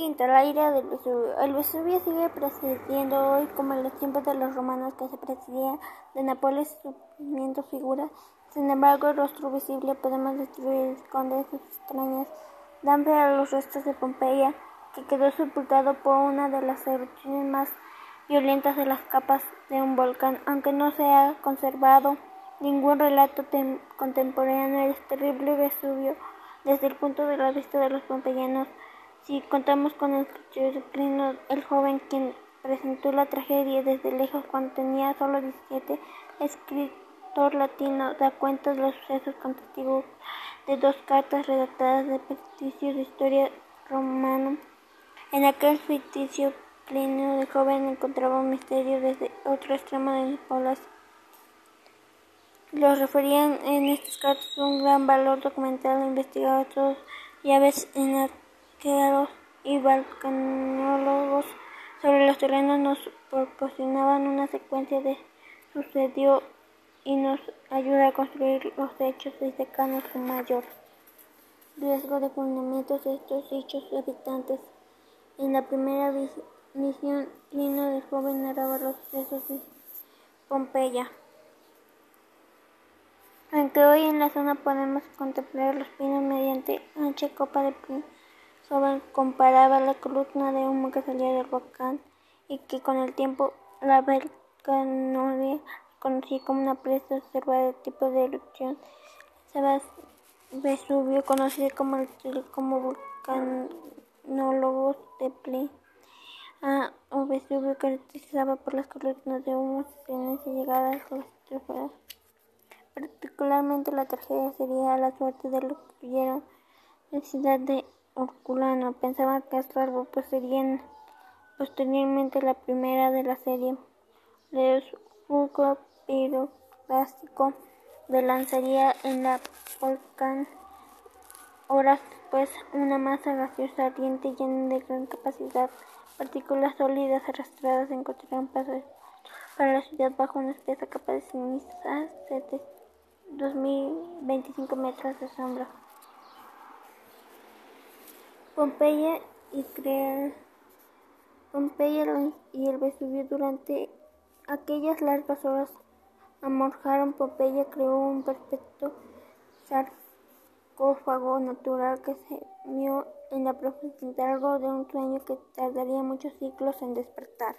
La ira del. El Vesubio sigue presidiendo hoy como en los tiempos de los romanos que se presidía de Nápoles subiendo figuras. Sin embargo, el rostro visible podemos destruir esconde sus extrañas. Dan fe a los restos de Pompeya, que quedó sepultado por una de las erupciones más violentas de las capas de un volcán, aunque no se ha conservado ningún relato contemporáneo del terrible Vesubio desde el punto de vista de los pompeyanos. Si contamos con el Plinio el joven, quien presentó la tragedia desde lejos cuando tenía solo 17, escritor latino, da cuenta de los sucesos con de dos cartas redactadas de ficticios de historia romano. En aquel ficticio Plinio el joven encontraba un misterio desde otro extremo de las Los referían en estas cartas un gran valor documental e investigador y a veces arqueólogos y volcanólogos sobre los terrenos nos proporcionaban una secuencia de sucedió y nos ayuda a construir los hechos desde canos con mayor riesgo de fundamentos de estos hechos habitantes. En la primera misión, Lino de joven narraba los sucesos de Pompeya. Aunque hoy en la zona podemos contemplar los pinos mediante ancha copa de pino, comparaba la columna de humo que salía del volcán y que con el tiempo la volcanolia conocía como una presa observada de tipo de erupción. Vesubio, conocido como como volcanólogos de Pli, a o Vesubio caracterizaba por las columnas de humo y llegadas a las estrofas. Particularmente la tragedia sería la suerte de los que vieron la ciudad de Orculano pensaba que Astarbo pues sería posteriormente la primera de la serie. Leos Fulcro piroclástico de lanzaría en la volcán horas después una masa gaseosa ardiente llena de gran capacidad. Partículas sólidas arrastradas encontraron paso para la ciudad bajo una espesa capa de ceniza de 2025 metros de sombra. Pompeya y crear Pompeya y el Vesubio durante aquellas largas horas amorjaron Pompeya creó un perfecto sarcófago natural que se mió en la profundidad de un sueño que tardaría muchos siglos en despertar.